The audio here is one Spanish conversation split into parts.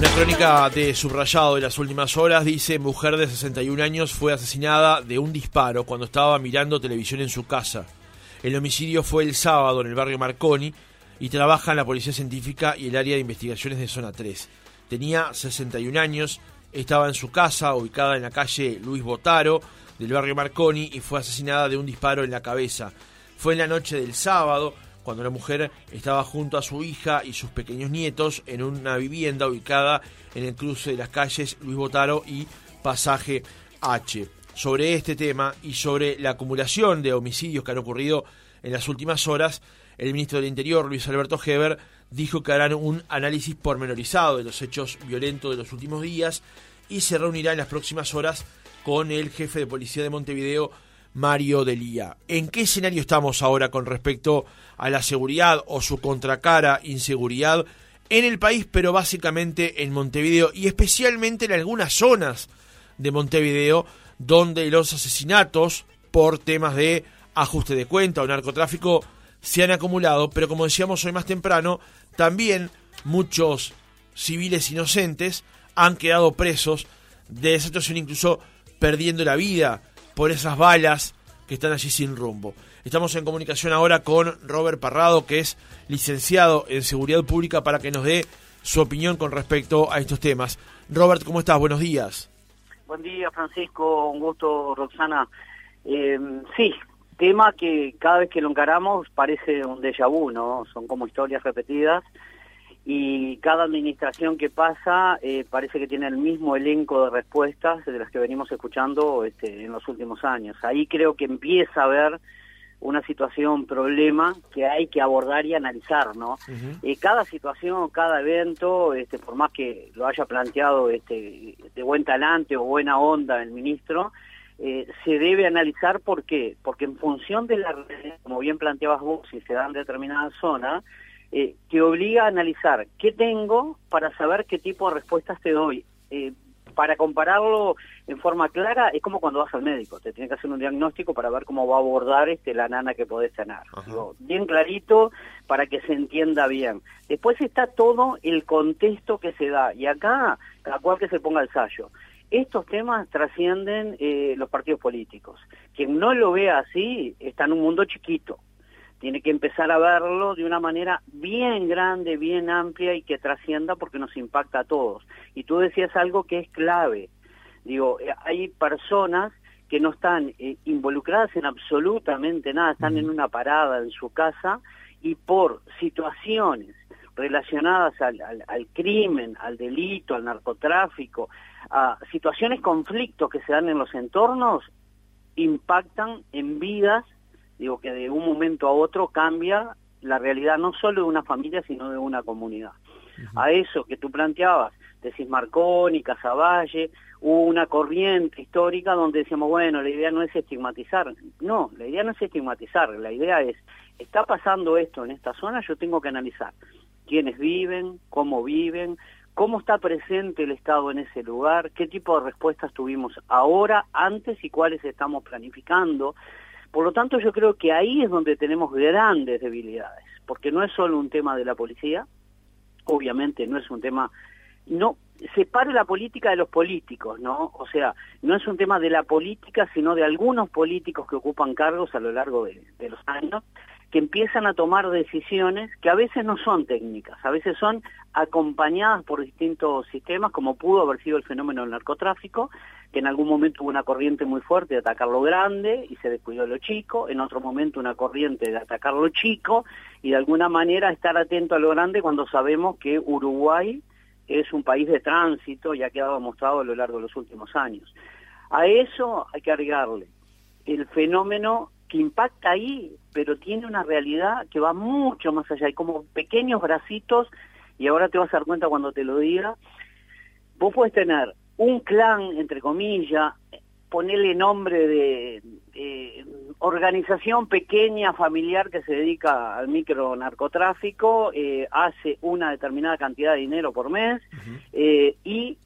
Una crónica de subrayado de las últimas horas dice, mujer de 61 años fue asesinada de un disparo cuando estaba mirando televisión en su casa. El homicidio fue el sábado en el barrio Marconi y trabaja en la Policía Científica y el área de investigaciones de Zona 3. Tenía 61 años, estaba en su casa ubicada en la calle Luis Botaro del barrio Marconi y fue asesinada de un disparo en la cabeza. Fue en la noche del sábado cuando la mujer estaba junto a su hija y sus pequeños nietos en una vivienda ubicada en el cruce de las calles Luis Botaro y Pasaje H. Sobre este tema y sobre la acumulación de homicidios que han ocurrido en las últimas horas, el ministro del Interior, Luis Alberto Heber, dijo que harán un análisis pormenorizado de los hechos violentos de los últimos días y se reunirá en las próximas horas con el jefe de policía de Montevideo, Mario Delía. ¿En qué escenario estamos ahora con respecto a la seguridad o su contracara inseguridad en el país, pero básicamente en Montevideo y especialmente en algunas zonas de Montevideo donde los asesinatos por temas de ajuste de cuenta o narcotráfico se han acumulado, pero como decíamos hoy más temprano, también muchos civiles inocentes han quedado presos de esa situación, incluso perdiendo la vida por esas balas que están allí sin rumbo. Estamos en comunicación ahora con Robert Parrado, que es licenciado en Seguridad Pública, para que nos dé su opinión con respecto a estos temas. Robert, ¿cómo estás? Buenos días. Buen día, Francisco. Un gusto, Roxana. Eh, sí, tema que cada vez que lo encaramos parece un déjà vu, ¿no? Son como historias repetidas y cada administración que pasa eh, parece que tiene el mismo elenco de respuestas de las que venimos escuchando este, en los últimos años. Ahí creo que empieza a haber una situación, problema que hay que abordar y analizar, ¿no? Eh, cada situación, cada evento, este, por más que lo haya planteado este, de buen talante o buena onda el ministro, eh, se debe analizar por qué, porque en función de la, como bien planteabas vos, si se da en determinada zona, eh, te obliga a analizar qué tengo para saber qué tipo de respuestas te doy. Eh, para compararlo en forma clara, es como cuando vas al médico, te tiene que hacer un diagnóstico para ver cómo va a abordar este, la nana que podés tener. bien clarito para que se entienda bien. Después está todo el contexto que se da, y acá, cada cual que se ponga el sallo. Estos temas trascienden eh, los partidos políticos. Quien no lo vea así está en un mundo chiquito tiene que empezar a verlo de una manera bien grande, bien amplia y que trascienda porque nos impacta a todos. Y tú decías algo que es clave. Digo, eh, hay personas que no están eh, involucradas en absolutamente nada, están en una parada en su casa y por situaciones relacionadas al, al, crimen, al delito, al narcotráfico, a situaciones, conflictos que se dan en los entornos, impactan en vidas digo que de un momento a otro cambia la realidad no solo de una familia, sino de una comunidad. A eso que tú planteabas, de Cismarconi, Casavalle, hubo una corriente histórica donde decíamos, bueno, la idea no es estigmatizar. No, la idea no es estigmatizar, la idea es, está pasando esto en esta zona, yo tengo que analizar quiénes viven, cómo viven, cómo está presente el Estado en ese lugar, qué tipo de respuestas tuvimos ahora, antes y cuáles estamos planificando. Por lo tanto, yo creo que ahí es donde tenemos grandes debilidades, porque no es solo un tema de la policía, obviamente no es un tema, no separe la política de los políticos, ¿no? O sea, no es un tema de la política, sino de algunos políticos que ocupan cargos a lo largo de, de los años, que empiezan a tomar decisiones que a veces no son técnicas, a veces son acompañadas por distintos sistemas, como pudo haber sido el fenómeno del narcotráfico, que en algún momento hubo una corriente muy fuerte de atacar lo grande y se descuidó lo chico, en otro momento una corriente de atacar lo chico y de alguna manera estar atento a lo grande cuando sabemos que Uruguay es un país de tránsito y ha quedado demostrado a lo largo de los últimos años. A eso hay que agregarle el fenómeno que impacta ahí, pero tiene una realidad que va mucho más allá. Hay como pequeños bracitos, y ahora te vas a dar cuenta cuando te lo diga, vos puedes tener un clan, entre comillas, ponerle nombre de, organización pequeña, familiar que se dedica al micro narcotráfico, eh, hace una determinada cantidad de dinero por mes, eh, y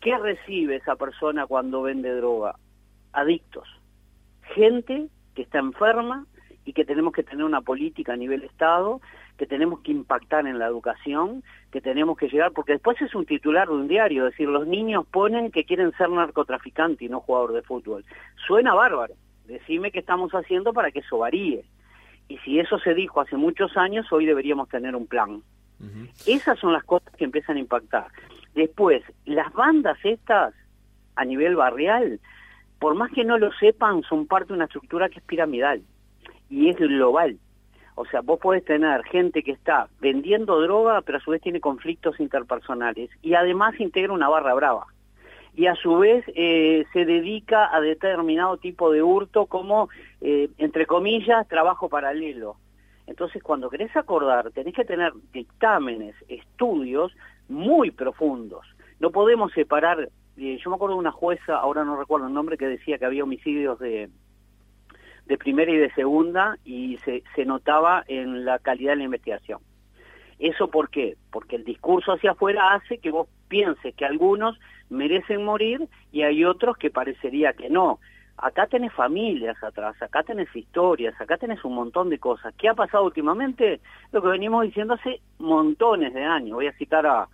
¿qué recibe esa persona cuando vende droga? Adictos. Gente que está enferma y que tenemos que tener una política a nivel Estado, que tenemos que impactar en la educación, que tenemos que llegar, porque después es un titular de un diario, es decir, los niños ponen que quieren ser narcotraficante y no jugador de fútbol. Suena bárbaro, decime qué estamos haciendo para que eso varíe. Y si eso se dijo hace muchos años, hoy deberíamos tener un plan. Esas son las cosas que empiezan a impactar. Después, las bandas estas, a nivel barrial, por más que no lo sepan, son parte de una estructura que es piramidal y es global. O sea, vos podés tener gente que está vendiendo droga, pero a su vez tiene conflictos interpersonales y además integra una barra brava. Y a su vez eh, se dedica a determinado tipo de hurto como, eh, entre comillas, trabajo paralelo. Entonces, cuando querés acordar, tenés que tener dictámenes, estudios muy profundos. No podemos separar, eh, yo me acuerdo de una jueza, ahora no recuerdo el nombre, que decía que había homicidios de, de primera y de segunda y se, se notaba en la calidad de la investigación. ¿Eso por qué? Porque el discurso hacia afuera hace que vos pienses que algunos merecen morir y hay otros que parecería que no. Acá tenés familias atrás, acá tenés historias, acá tenés un montón de cosas. ¿Qué ha pasado últimamente? Lo que venimos diciendo hace montones de años. Voy a citar a,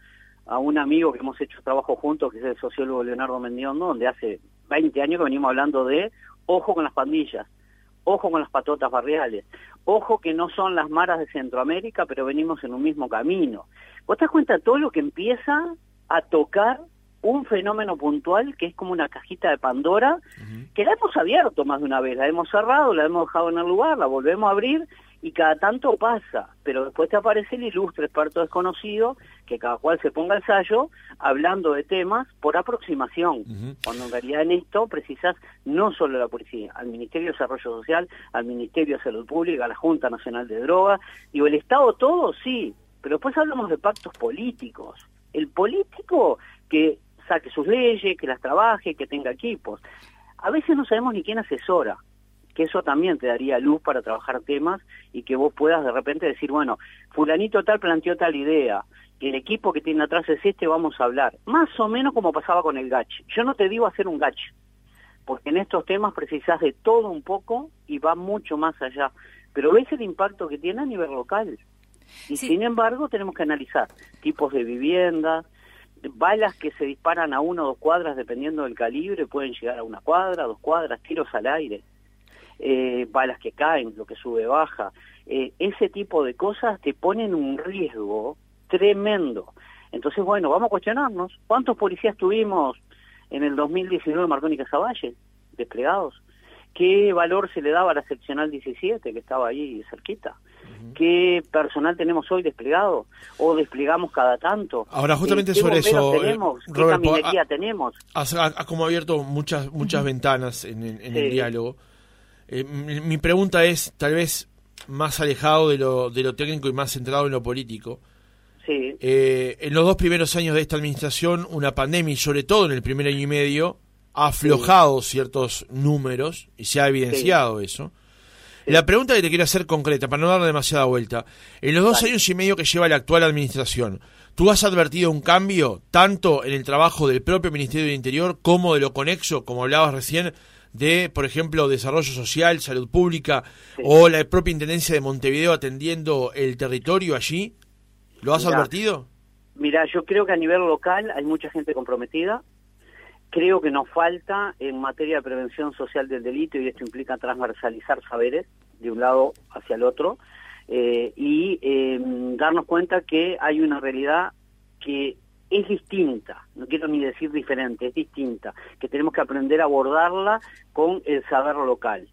a un amigo que hemos hecho trabajo juntos, que es el sociólogo Leonardo Mendiondo, donde hace 20 años que venimos hablando de ojo con las pandillas ojo con las patotas barriales, ojo que no son las maras de Centroamérica, pero venimos en un mismo camino. ¿Vos te das cuenta de todo lo que empieza a tocar un fenómeno puntual que es como una cajita de Pandora, que la hemos abierto más de una vez, la hemos cerrado, la hemos dejado en el lugar, la volvemos a abrir y cada tanto pasa, pero después te aparece el ilustre experto desconocido, que cada cual se ponga el sallo hablando de temas por aproximación, cuando en realidad en esto precisas no solo a la policía, al Ministerio de Desarrollo Social, al Ministerio de Salud Pública, a la Junta Nacional de Drogas, digo, el Estado todo sí, pero después hablamos de pactos políticos. El político que saque sus leyes, que las trabaje, que tenga equipos. A veces no sabemos ni quién asesora que eso también te daría luz para trabajar temas y que vos puedas de repente decir, bueno, fulanito tal planteó tal idea, que el equipo que tiene atrás es este, vamos a hablar. Más o menos como pasaba con el GACH. Yo no te digo hacer un GACH, porque en estos temas precisás de todo un poco y va mucho más allá. Pero ves el impacto que tiene a nivel local. Y sin embargo tenemos que analizar tipos de viviendas, balas que se disparan a una o dos cuadras dependiendo del calibre, pueden llegar a una cuadra, dos cuadras, tiros al aire eh, balas que caen, lo que sube baja. Eh, ese tipo de cosas te ponen un riesgo tremendo. Entonces, bueno, vamos a cuestionarnos. ¿Cuántos policías tuvimos en el 2019 Marconi y Casaballe desplegados? ¿Qué valor se le daba a la seccional 17 que estaba ahí cerquita? ¿Qué personal tenemos hoy desplegado? ¿O desplegamos cada tanto? Ahora, justamente sobre eso, eh, tenemos? ¿Qué caminería tenemos? Has, como abierto muchas, muchas ventanas en, el diálogo. Eh, mi, pregunta es, tal vez más alejado de lo, de lo técnico y más centrado en lo político. Sí. Eh, en los dos primeros años de esta administración, una pandemia, y sobre todo en el primer año y medio, ha aflojado ciertos números y se ha evidenciado eso. La pregunta que te quiero hacer concreta, para no dar demasiada vuelta. En los dos años y medio que lleva la actual administración, ¿tú has advertido un cambio tanto en el trabajo del propio Ministerio del Interior como de lo conexo, como hablabas recién, de, por ejemplo, desarrollo social, salud pública o la propia Intendencia de Montevideo atendiendo el territorio allí? ¿Lo has advertido? Mira, yo creo que a nivel local hay mucha gente comprometida. Creo que nos falta en materia de prevención social del delito, y esto implica transversalizar saberes de un lado hacia el otro, eh, y eh, darnos cuenta que hay una realidad que es distinta, no quiero ni decir diferente, es distinta, que tenemos que aprender a abordarla con el saber local.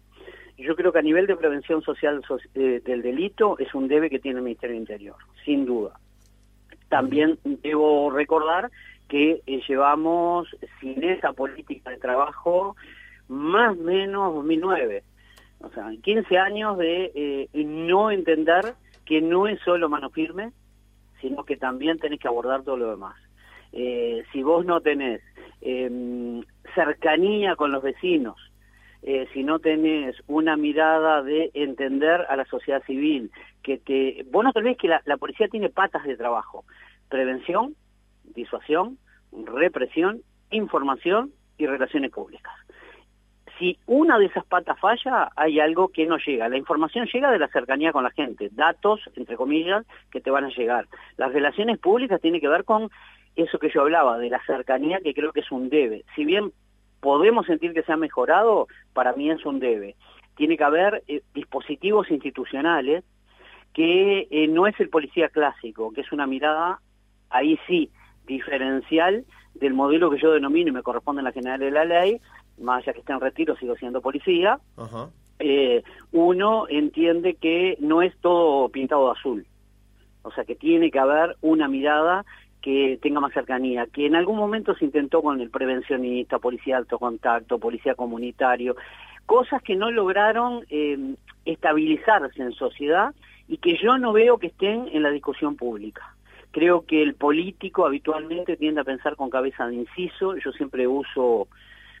Yo creo que a nivel de prevención social eh, del delito es un debe que tiene el Ministerio del Interior, sin duda. También debo recordar que eh, llevamos sin esa política de trabajo más o menos 2009. O sea, 15 años de eh, no entender que no es solo mano firme, sino que también tenés que abordar todo lo demás. Eh, si vos no tenés em, cercanía con los vecinos, eh, si no tenés una mirada de entender a la sociedad civil, que te, vos no te olvides que la, la policía tiene patas de trabajo, prevención, disuasión, represión, información y relaciones públicas. Si una de esas patas falla, hay algo que no llega. La información llega de la cercanía con la gente, datos, entre comillas, que te van a llegar. Las relaciones públicas tienen que ver con eso que yo hablaba, de la cercanía, que creo que es un debe. Si bien podemos sentir que se ha mejorado, para mí es un debe. Tiene que haber eh, dispositivos institucionales que eh, no es el policía clásico, que es una mirada, ahí sí, diferencial del modelo que yo denomino y me corresponde en la general de la ley, más allá que esté en retiro, sigo siendo policía, eh, uno entiende que no es todo pintado de azul. O sea, que tiene que haber una mirada que tenga más cercanía, que en algún momento se intentó con el prevencionista, policía de alto contacto, policía comunitario, cosas que no lograron eh, estabilizarse en sociedad y que yo no veo que estén en la discusión pública. Creo que el político habitualmente tiende a pensar con cabeza de inciso, yo siempre uso,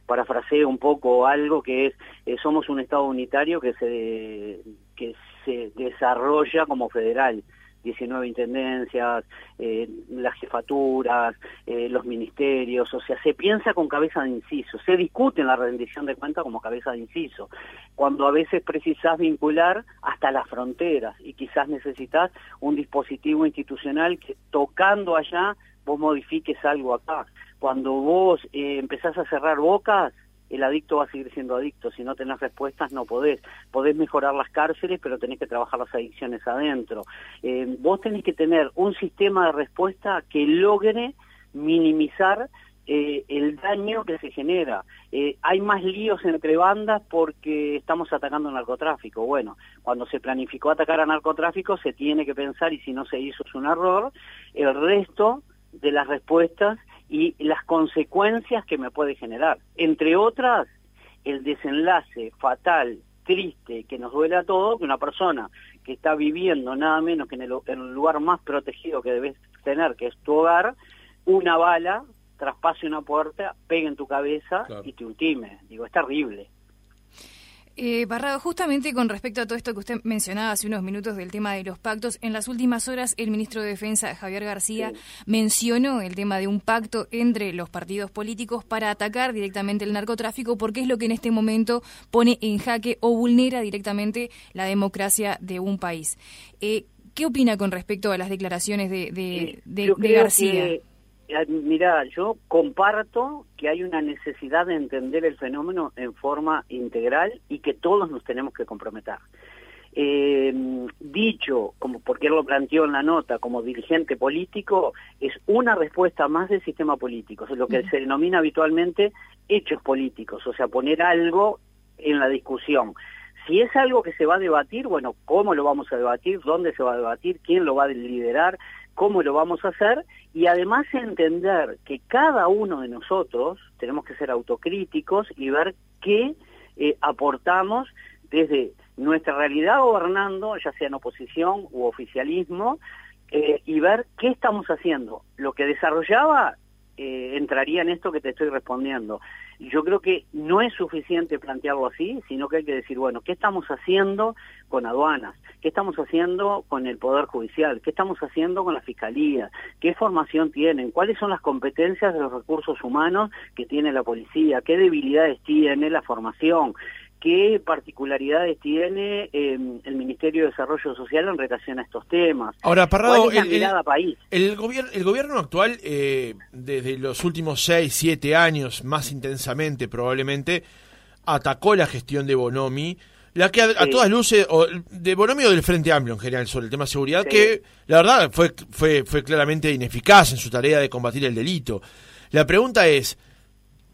parafraseo un poco algo que es, eh, somos un Estado unitario que se, que se desarrolla como federal 19 intendencias, eh, las jefaturas, eh, los ministerios, o sea, se piensa con cabeza de inciso, se discute en la rendición de cuentas como cabeza de inciso, cuando a veces precisás vincular hasta las fronteras y quizás necesitas un dispositivo institucional que tocando allá vos modifiques algo acá. Cuando vos eh, empezás a cerrar bocas, el adicto va a seguir siendo adicto. Si no tenés respuestas, no podés. Podés mejorar las cárceles, pero tenés que trabajar las adicciones adentro. Eh, vos tenés que tener un sistema de respuesta que logre minimizar eh, el daño que se genera. Eh, hay más líos entre bandas porque estamos atacando narcotráfico. Bueno, cuando se planificó atacar a narcotráfico se tiene que pensar, y si no se hizo es un error, el resto de las respuestas y las consecuencias que me puede generar. Entre otras, el desenlace fatal, triste, que nos duele a todos, que una persona que está viviendo nada menos que en el, lugar más protegido que debes tener, que es tu hogar, una bala traspase una puerta, pegue en tu cabeza y te ultime. Digo, es terrible. Eh, Barrado, justamente con respecto a todo esto que usted mencionaba hace unos minutos del tema de los pactos, en las últimas horas el ministro de Defensa, Javier García, mencionó el tema de un pacto entre los partidos políticos para atacar directamente el narcotráfico, porque es lo que en este momento pone en jaque o vulnera directamente la democracia de un país. Eh, ¿Qué opina con respecto a las declaraciones de, de, García? Mira, yo comparto que hay una necesidad de entender el fenómeno en forma integral y que todos nos tenemos que comprometer. Eh, dicho, como porque él lo planteó en la nota, como dirigente político, es una respuesta más del sistema político, es lo que se denomina habitualmente hechos políticos, o sea, poner algo en la discusión. Si es algo que se va a debatir, bueno, ¿cómo lo vamos a debatir? ¿Dónde se va a debatir? ¿Quién lo va a liderar? Cómo lo vamos a hacer y además entender que cada uno de nosotros tenemos que ser autocríticos y ver qué eh, aportamos desde nuestra realidad gobernando, ya sea en oposición u oficialismo, eh, y ver qué estamos haciendo. Lo que desarrollaba eh, entraría en esto que te estoy respondiendo. Yo creo que no es suficiente plantearlo así, sino que hay que decir, bueno, ¿qué estamos haciendo con aduanas? ¿Qué estamos haciendo con el Poder Judicial? ¿Qué estamos haciendo con la Fiscalía? ¿Qué formación tienen? ¿Cuáles son las competencias de los recursos humanos que tiene la policía? ¿Qué debilidades tiene la formación? Qué particularidades tiene em, el Ministerio de Desarrollo Social en relación a estos temas. Ahora, Parrado, el, el, país? El, gobierno, el gobierno actual, eh, desde los últimos seis, siete años, más intensamente probablemente, atacó la gestión de Bonomi, la que a, todas luces, o de Bonomi o del Frente Amplio en general, sobre el tema de seguridad, que la verdad fue, fue, fue claramente ineficaz en su tarea de combatir el delito. La pregunta es,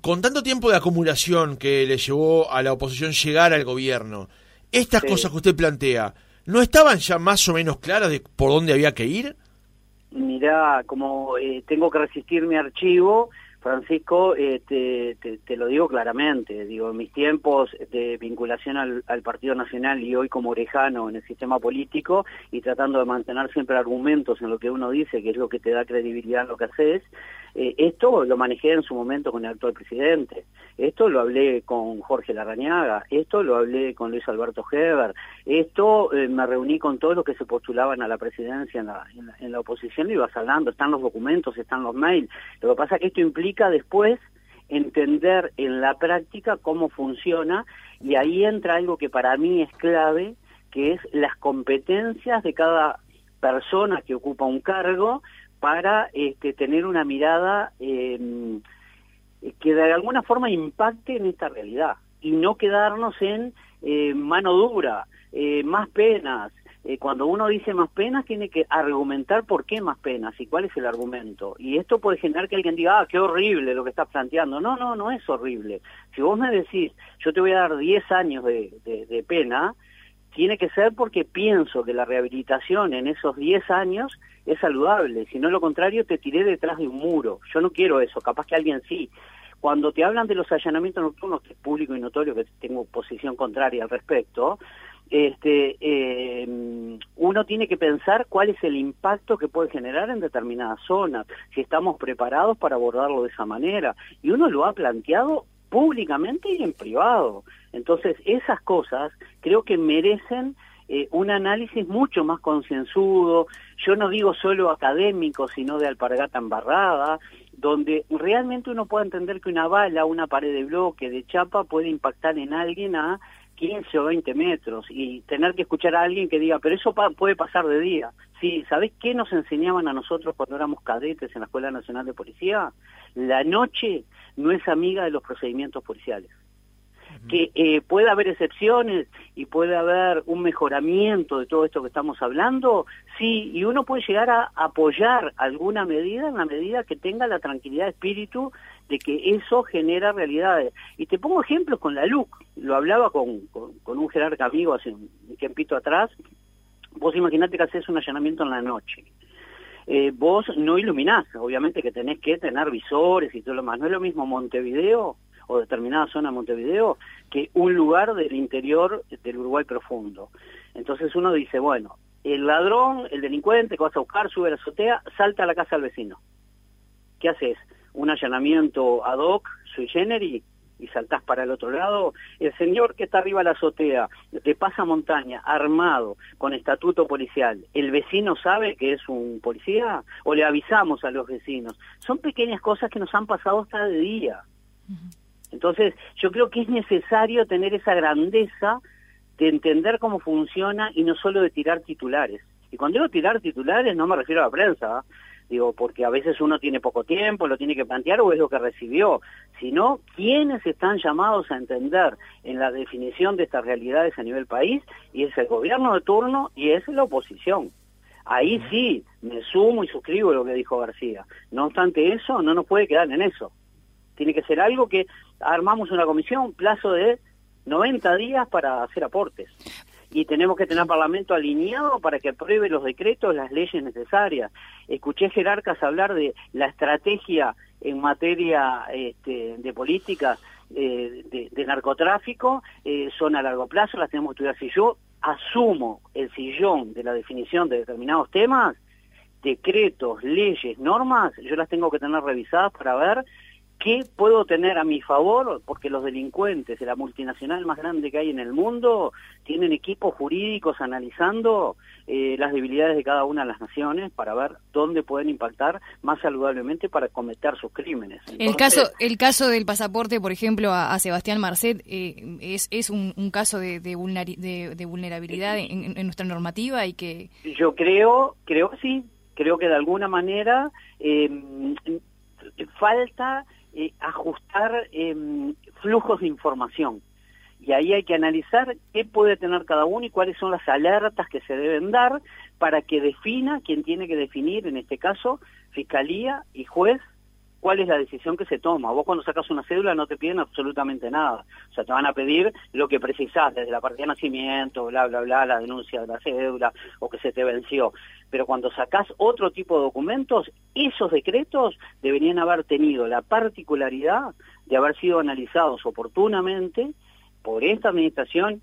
con tanto tiempo de acumulación que le llevó a la oposición llegar al gobierno, estas cosas que usted plantea, ¿no estaban ya más o menos claras de por dónde había que ir? Mirá, como eh, tengo que resistir mi archivo, Francisco, eh, te, lo digo claramente, digo, en mis tiempos de vinculación al, Partido Nacional y hoy como orejano en el sistema político y tratando de mantener siempre argumentos en lo que uno dice, que es lo que te da credibilidad en lo que haces, eh, esto lo manejé en su momento con el actual presidente, esto lo hablé con Jorge Larrañaga, esto lo hablé con Luis Alberto Heber, esto eh, me reuní con todos los que se postulaban a la presidencia en la, en la, oposición y ibas hablando, están los documentos, están los mails, lo que pasa es que esto implica después entender en la práctica cómo funciona y ahí entra algo que para mí es clave, que es las competencias de cada persona que ocupa un cargo para este, tener una mirada em, que de alguna forma impacte en esta realidad y no quedarnos en eh, mano dura, eh, más penas, eh, cuando uno dice más penas, tiene que argumentar por qué más penas y cuál es el argumento. Y esto puede generar que alguien diga, ah, qué horrible lo que estás planteando. No, no, no es horrible. Si vos me decís, yo te voy a dar 10 años de, de, pena, tiene que ser porque pienso que la rehabilitación en esos 10 años es saludable. Si no, lo contrario, te tiré detrás de un muro. Yo no quiero eso, capaz que alguien sí. Cuando te hablan de los allanamientos nocturnos, que es público y notorio, que tengo posición contraria al respecto, este, eh, uno tiene que pensar cuál es el impacto que puede generar en determinadas zonas, si estamos preparados para abordarlo de esa manera. Y uno lo ha planteado públicamente y en privado. Entonces, esas cosas creo que merecen eh, un análisis mucho más concienzudo, yo no digo solo académico, sino de alpargata embarrada, donde realmente uno puede entender que una bala, una pared de bloque, de chapa, puede impactar en alguien a 15 o 20 metros y tener que escuchar a alguien que diga, pero eso puede pasar de día. Sí, ¿sabés qué nos enseñaban a nosotros cuando éramos cadetes en la Escuela Nacional de Policía? La noche no es amiga de los procedimientos policiales que eh, puede haber excepciones y puede haber un mejoramiento de todo esto que estamos hablando, sí, y uno puede llegar a apoyar alguna medida en la medida que tenga la tranquilidad de espíritu de que eso genera realidades. Y te pongo ejemplos con la LUC, lo hablaba con, con, un jerarca amigo hace un tiempito atrás, vos imaginate que haces un allanamiento en la noche. Eh, vos no iluminás, obviamente que tenés que tener visores y todo lo más. No es lo mismo Montevideo o determinada zona de Montevideo que un lugar del interior del Uruguay profundo. Entonces uno dice, bueno, el ladrón, el delincuente que vas a buscar, sube a la azotea, salta a la casa del vecino. ¿Qué haces? Un allanamiento ad hoc, sui generis, y saltás para el otro lado, el señor que está arriba de la azotea, de pasa montaña, armado, con estatuto policial, ¿el vecino sabe que es un policía? ¿O le avisamos a los vecinos? Son pequeñas cosas que nos han pasado hasta de día. Entonces, yo creo que es necesario tener esa grandeza de entender cómo funciona y no solo de tirar titulares. Y cuando digo tirar titulares no me refiero a la prensa, ¿ah? Digo, porque a veces uno tiene poco tiempo, lo tiene que plantear o es lo que recibió, sino quiénes están llamados a entender en la definición de estas realidades a nivel país, y es el gobierno de turno y es la oposición. Ahí sí, me sumo y suscribo lo que dijo García. No obstante eso, no nos puede quedar en eso. Tiene que ser algo que armamos una comisión, plazo de 90 días para hacer aportes. Y tenemos que tener Parlamento alineado para que apruebe los decretos, las leyes necesarias. Escuché jerarcas hablar de la estrategia en materia este, de política eh, de, narcotráfico, eh, son a largo plazo, las tenemos que estudiar. Si yo asumo el sillón de la definición de determinados temas, decretos, leyes, normas, yo las tengo que tener revisadas para ver ¿Qué puedo tener a mi favor? Porque los delincuentes de la multinacional más grande que hay en el mundo tienen equipos jurídicos analizando eh, las debilidades de cada una de las naciones para ver dónde pueden impactar más saludablemente para cometer sus crímenes. el caso el caso del pasaporte, por ejemplo, a, Sebastián Marcet eh, es, es un, caso de, de, vulnerabilidad en, nuestra normativa y que... Yo creo, creo que sí, creo que de alguna manera eh, falta eh, ajustar em, flujos de información. Y ahí hay que analizar qué puede tener cada uno y cuáles son las alertas que se deben dar para que defina quien tiene que definir, en este caso, fiscalía y juez, cuál es la decisión que se toma. Vos cuando sacas una cédula no te piden absolutamente nada. O sea, te van a pedir lo que precisás, desde la partida de nacimiento, bla, bla, bla, la denuncia de la cédula o que se te venció. Pero cuando sacás otro tipo de documentos, esos decretos deberían haber tenido la particularidad de haber sido analizados oportunamente por esta administración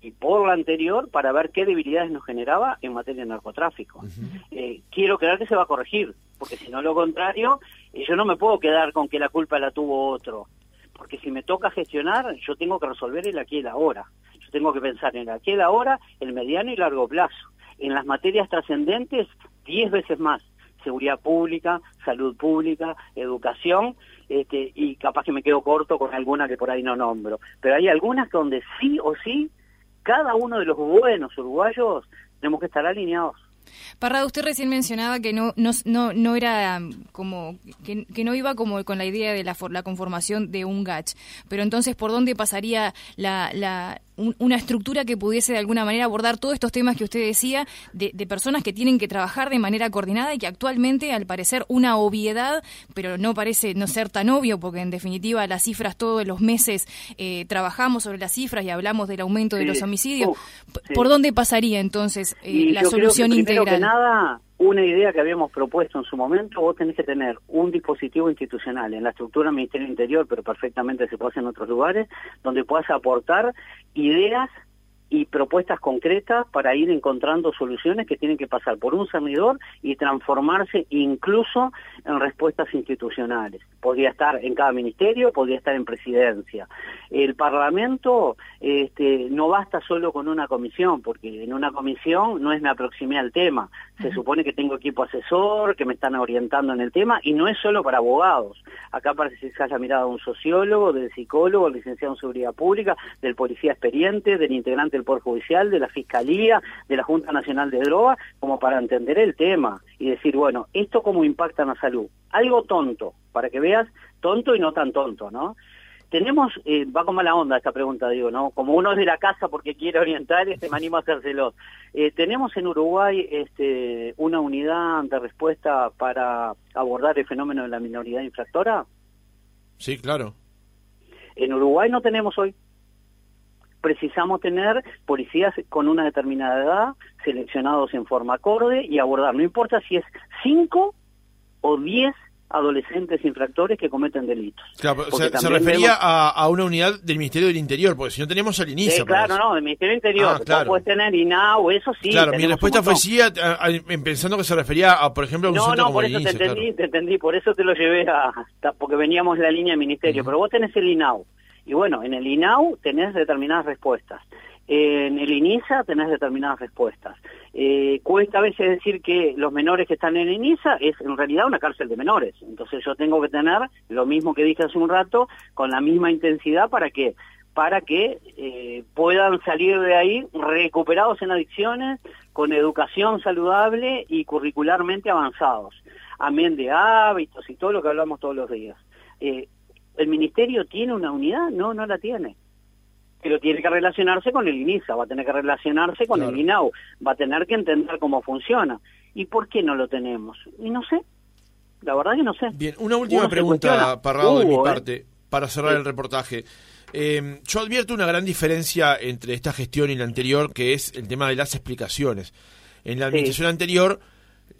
y por la anterior para ver qué debilidades nos generaba en materia de narcotráfico. Eh, quiero creer que se va a corregir, porque si no lo contrario, eh, yo no me puedo quedar con que la culpa la tuvo otro, porque si me toca gestionar, yo tengo que resolver el aquí y el ahora. Yo tengo que pensar en el aquí y el ahora, el mediano y largo plazo. En las materias trascendentes, diez veces más. seguridad pública, salud pública, educación, este, y capaz que me quedo corto con alguna que por ahí no nombro. Pero hay algunas donde sí o sí, cada uno de los buenos uruguayos tenemos que estar alineados. Parrado, usted recién mencionaba que no no, no, no era como que, no iba como con la idea de la, la conformación de un GACH, pero entonces por dónde pasaría la una estructura que pudiese de alguna manera abordar todos estos temas que usted decía, de, personas que tienen que trabajar de manera coordinada y que actualmente, al parecer, una obviedad, pero no parece no ser tan obvio, porque en definitiva las cifras todos los meses eh, trabajamos sobre las cifras y hablamos del aumento de los homicidios. ¿Por dónde pasaría entonces eh, la solución integral? nada, una idea que habíamos propuesto en su momento, vos tenés que tener un dispositivo institucional en la estructura del Ministerio Interior, pero perfectamente se puede hacer en otros lugares, donde puedas aportar ideas y propuestas concretas para ir encontrando soluciones que tienen que pasar por un servidor y transformarse incluso en respuestas institucionales. Podría estar en cada ministerio, podría estar en presidencia. El Parlamento este, no basta solo con una comisión, porque en una comisión no es me aproximé al tema. Se supone que tengo equipo asesor, que me están orientando en el tema, y no es solo para abogados. Acá parece que se haya mirado a un sociólogo, del psicólogo, del licenciado en seguridad pública, del policía experiente, del integrante del Poder Judicial, de la Fiscalía, de la Junta Nacional de Drogas, como para entender el tema y decir, bueno, ¿esto cómo impacta en la salud? Algo tonto, para que veas, tonto y no tan tonto, ¿no? Tenemos, eh, va con mala onda esta pregunta, digo, ¿no? Como uno es de la casa porque quiere orientar, este, me animo a hacérselo. Eh, ¿Tenemos en Uruguay este, una unidad de respuesta para abordar el fenómeno de la minoridad infractora? Sí, claro. En Uruguay no tenemos hoy precisamos tener policías con una determinada edad, seleccionados en forma acorde y abordar, no importa si es 5 o 10 adolescentes infractores que cometen delitos. Claro, se, refería a, una unidad del Ministerio del Interior, porque si no tenemos al inicio. claro, no, del Ministerio del Interior. Ah, claro. puedes tener INAU, eso sí. Claro, mi respuesta fue sí, pensando que se refería, a, por ejemplo, a un no, centro no, por eso te entendí, te entendí, por eso te lo llevé a... porque veníamos en la línea del Ministerio, pero vos tenés el INAU. Y bueno, en el INAU tenés determinadas respuestas. En el INISA tenés determinadas respuestas. Eh, cuesta a veces decir que los menores que están en INISA es en realidad una cárcel de menores. Entonces yo tengo que tener lo mismo que dije hace un rato, con la misma intensidad para que para que eh, puedan salir de ahí recuperados en adicciones, con educación saludable y curricularmente avanzados, amén de hábitos y todo lo que hablamos todos los días. Eh, ¿El ministerio tiene una unidad? No, no la tiene. Pero tiene que relacionarse con el INISA, va a tener que relacionarse con el INAU, va a tener que entender cómo funciona. ¿Y por qué no lo tenemos? Y no sé. La verdad que no sé. Bien, una última pregunta, Parrado, de mi ¿eh? parte, para cerrar el reportaje. Eh, yo advierto una gran diferencia entre esta gestión y la anterior, que es el tema de las explicaciones. En la administración anterior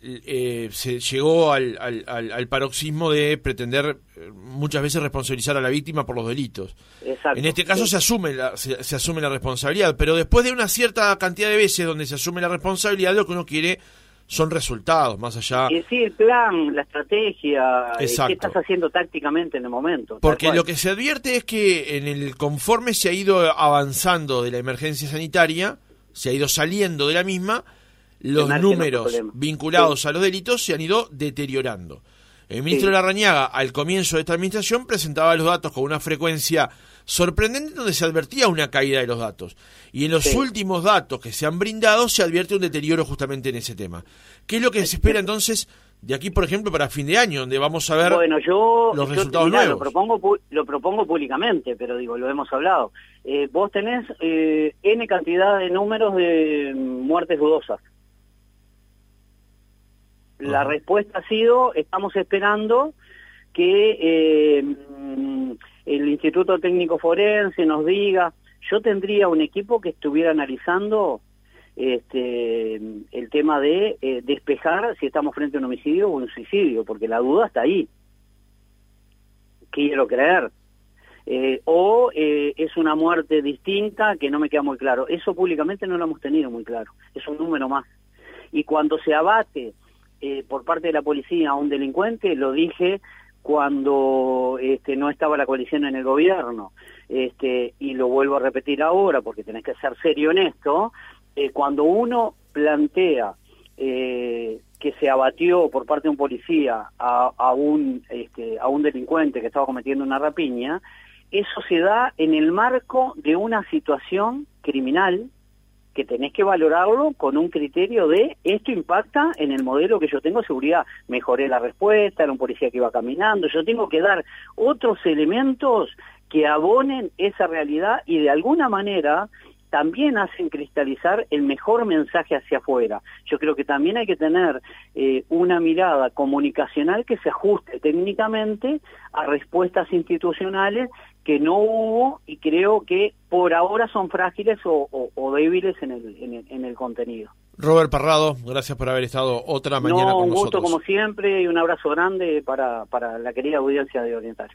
eh, se llegó al, al, paroxismo de pretender eh, muchas veces responsabilizar a la víctima por los delitos. en este caso se asume la, se, asume la responsabilidad, pero después de una cierta cantidad de veces donde se asume la responsabilidad, lo que uno quiere son resultados, más allá. Y sí, el plan, la estrategia, eh, qué estás haciendo tácticamente en el momento. Porque lo que se advierte es que en el conforme se ha ido avanzando de la emergencia sanitaria, se ha ido saliendo de la misma, los números vinculados a los delitos se han ido deteriorando. El ministro Larrañaga, al comienzo de esta administración, presentaba los datos con una frecuencia sorprendente donde se advertía una caída de los datos. Y en los últimos datos que se han brindado se advierte un deterioro justamente en ese tema. ¿Qué es lo que se espera entonces de aquí, por ejemplo, para fin de año, donde vamos a ver bueno, yo, los resultados nuevos? Lo propongo, lo propongo públicamente, pero digo, lo hemos hablado. Eh, vos tenés eh, N cantidad de números de muertes dudosas la respuesta ha sido, estamos esperando que eh, el Instituto Técnico Forense nos diga, yo tendría un equipo que estuviera analizando este, el tema de eh, despejar si estamos frente a un homicidio o un suicidio, porque la duda está ahí. Quiero creer. Eh, o es una muerte distinta que no me queda muy claro. Eso públicamente no lo hemos tenido muy claro. Es un número más. Y cuando se abate eh, por parte de la policía a un delincuente, lo dije cuando este, no estaba la coalición en el gobierno, este, y lo vuelvo a repetir ahora porque tenés que ser serio en esto, eh, cuando uno plantea eh, que se abatió por parte de un policía a, un este, a un delincuente que estaba cometiendo una rapiña, eso se da en el marco de una situación criminal que tenés que valorarlo con un criterio de esto impacta en el modelo que yo tengo de seguridad. Mejoré la respuesta, era un policía que iba caminando, yo tengo que dar otros elementos que abonen esa realidad y de alguna manera también hacen cristalizar el mejor mensaje hacia afuera. Yo creo que también hay que tener eh, una mirada comunicacional que se ajuste técnicamente a respuestas institucionales que no hubo y creo que por ahora son frágiles o, débiles en el, en, el, contenido. Robert Parrado, gracias por haber estado otra mañana no, con un gusto como siempre y un abrazo grande para, para la querida audiencia de Oriental.